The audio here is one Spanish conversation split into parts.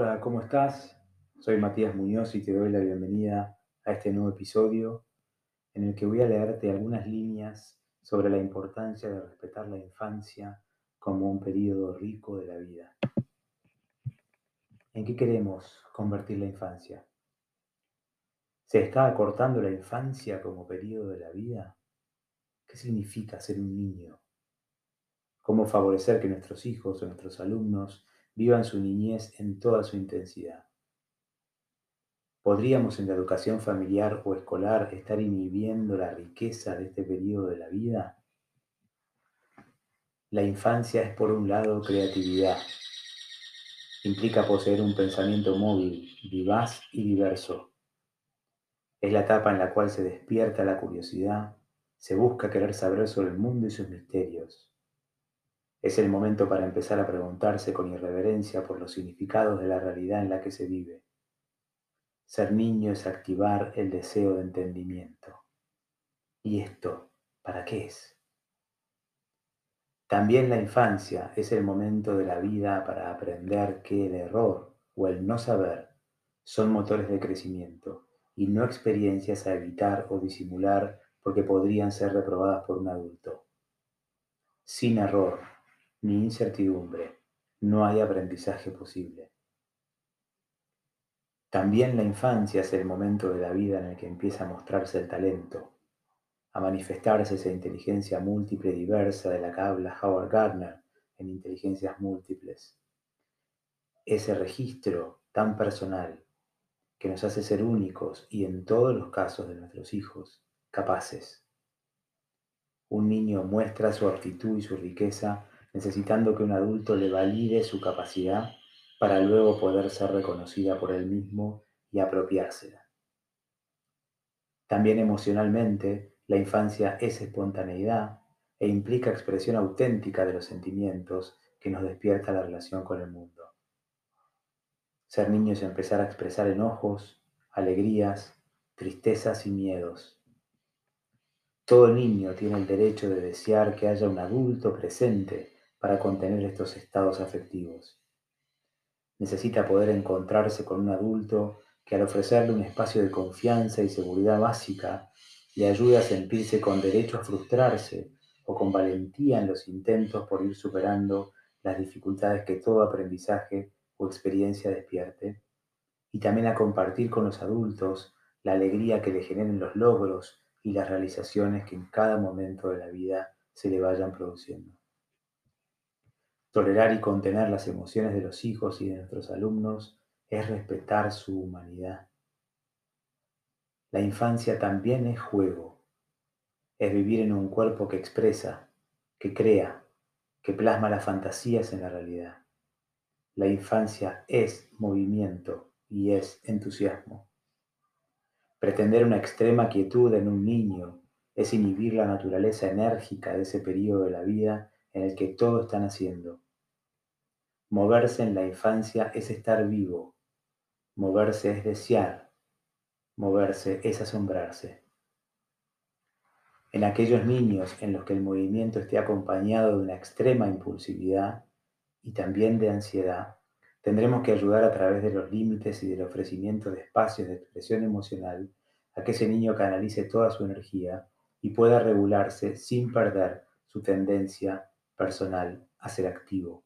Hola, ¿cómo estás? Soy Matías Muñoz y te doy la bienvenida a este nuevo episodio en el que voy a leerte algunas líneas sobre la importancia de respetar la infancia como un periodo rico de la vida. ¿En qué queremos convertir la infancia? ¿Se está acortando la infancia como periodo de la vida? ¿Qué significa ser un niño? ¿Cómo favorecer que nuestros hijos o nuestros alumnos vivan su niñez en toda su intensidad. ¿Podríamos en la educación familiar o escolar estar inhibiendo la riqueza de este periodo de la vida? La infancia es por un lado creatividad. Implica poseer un pensamiento móvil, vivaz y diverso. Es la etapa en la cual se despierta la curiosidad, se busca querer saber sobre el mundo y sus misterios es el momento para empezar a preguntarse con irreverencia por los significados de la realidad en la que se vive. Ser niño es activar el deseo de entendimiento. ¿Y esto para qué es? También la infancia es el momento de la vida para aprender que el error o el no saber son motores de crecimiento y no experiencias a evitar o disimular porque podrían ser reprobadas por un adulto. Sin error, ni incertidumbre, no hay aprendizaje posible. También la infancia es el momento de la vida en el que empieza a mostrarse el talento, a manifestarse esa inteligencia múltiple diversa de la que habla Howard Gardner en Inteligencias Múltiples. Ese registro tan personal que nos hace ser únicos y en todos los casos de nuestros hijos, capaces. Un niño muestra su actitud y su riqueza necesitando que un adulto le valide su capacidad para luego poder ser reconocida por él mismo y apropiársela. También emocionalmente, la infancia es espontaneidad e implica expresión auténtica de los sentimientos que nos despierta la relación con el mundo. Ser niño es empezar a expresar enojos, alegrías, tristezas y miedos. Todo niño tiene el derecho de desear que haya un adulto presente para contener estos estados afectivos. Necesita poder encontrarse con un adulto que al ofrecerle un espacio de confianza y seguridad básica, le ayude a sentirse con derecho a frustrarse o con valentía en los intentos por ir superando las dificultades que todo aprendizaje o experiencia despierte, y también a compartir con los adultos la alegría que le generen los logros y las realizaciones que en cada momento de la vida se le vayan produciendo. Tolerar y contener las emociones de los hijos y de nuestros alumnos es respetar su humanidad. La infancia también es juego, es vivir en un cuerpo que expresa, que crea, que plasma las fantasías en la realidad. La infancia es movimiento y es entusiasmo. Pretender una extrema quietud en un niño es inhibir la naturaleza enérgica de ese periodo de la vida en el que todo está naciendo. Moverse en la infancia es estar vivo. Moverse es desear. Moverse es asombrarse. En aquellos niños en los que el movimiento esté acompañado de una extrema impulsividad y también de ansiedad, tendremos que ayudar a través de los límites y del ofrecimiento de espacios de expresión emocional a que ese niño canalice toda su energía y pueda regularse sin perder su tendencia personal a ser activo.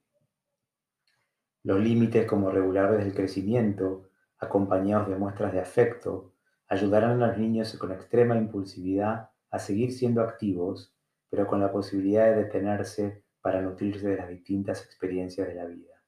Los límites como reguladores del crecimiento, acompañados de muestras de afecto, ayudarán a los niños con extrema impulsividad a seguir siendo activos, pero con la posibilidad de detenerse para nutrirse de las distintas experiencias de la vida.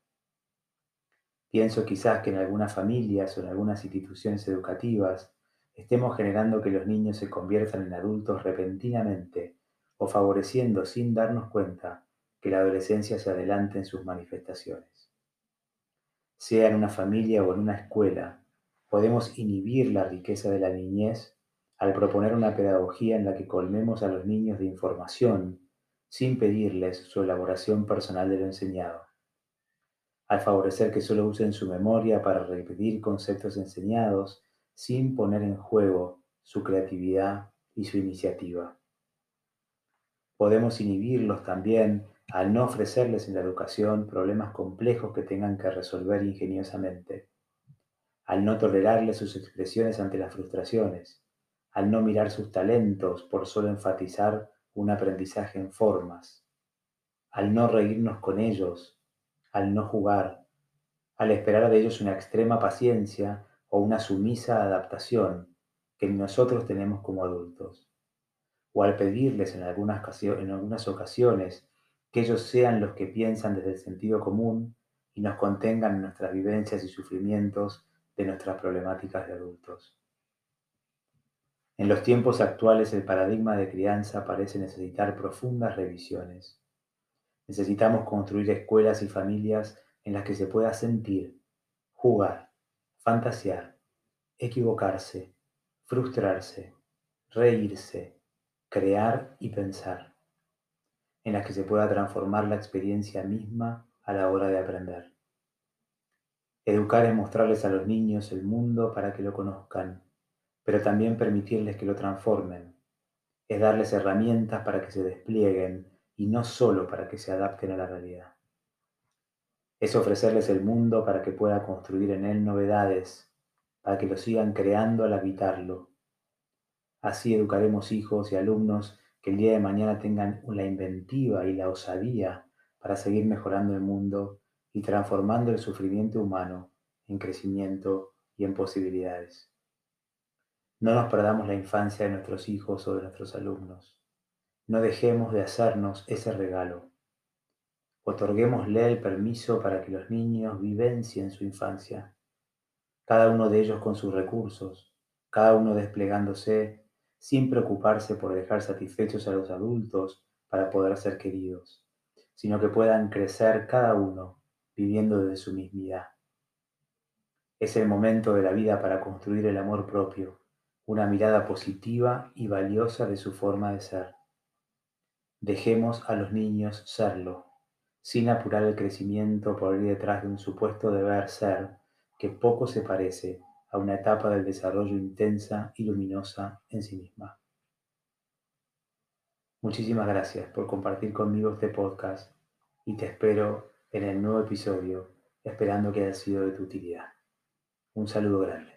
Pienso quizás que en algunas familias o en algunas instituciones educativas estemos generando que los niños se conviertan en adultos repentinamente o favoreciendo sin darnos cuenta que la adolescencia se adelante en sus manifestaciones. Sea en una familia o en una escuela, podemos inhibir la riqueza de la niñez al proponer una pedagogía en la que colmemos a los niños de información sin pedirles su elaboración personal de lo enseñado, al favorecer que solo usen su memoria para repetir conceptos enseñados sin poner en juego su creatividad y su iniciativa. Podemos inhibirlos también al no ofrecerles en la educación problemas complejos que tengan que resolver ingeniosamente, al no tolerarles sus expresiones ante las frustraciones, al no mirar sus talentos por solo enfatizar un aprendizaje en formas, al no reírnos con ellos, al no jugar, al esperar de ellos una extrema paciencia o una sumisa adaptación que nosotros tenemos como adultos, o al pedirles en algunas, en algunas ocasiones que ellos sean los que piensan desde el sentido común y nos contengan en nuestras vivencias y sufrimientos de nuestras problemáticas de adultos. En los tiempos actuales el paradigma de crianza parece necesitar profundas revisiones. Necesitamos construir escuelas y familias en las que se pueda sentir, jugar, fantasear, equivocarse, frustrarse, reírse, crear y pensar, en las que se pueda transformar la experiencia misma a la hora de aprender. Educar es mostrarles a los niños el mundo para que lo conozcan, pero también permitirles que lo transformen. Es darles herramientas para que se desplieguen y no solo para que se adapten a la realidad. Es ofrecerles el mundo para que pueda construir en él novedades, para que lo sigan creando al habitarlo. Así educaremos hijos y alumnos que el día de mañana tengan la inventiva y la osadía para seguir mejorando el mundo y transformando el sufrimiento humano en crecimiento y en posibilidades. No nos perdamos la infancia de nuestros hijos o de nuestros alumnos. No dejemos de hacernos ese regalo. Otorguémosle el permiso para que los niños vivencien su infancia, cada uno de ellos con sus recursos, cada uno desplegándose sin preocuparse por dejar satisfechos a los adultos para poder ser queridos, sino que puedan crecer cada uno viviendo desde su mismidad. Es el momento de la vida para construir el amor propio, una mirada positiva y valiosa de su forma de ser. Dejemos a los niños serlo, sin apurar el crecimiento por ir detrás de un supuesto deber ser que poco se parece a una etapa del desarrollo intensa y luminosa en sí misma. Muchísimas gracias por compartir conmigo este podcast y te espero en el nuevo episodio, esperando que haya sido de tu utilidad. Un saludo grande.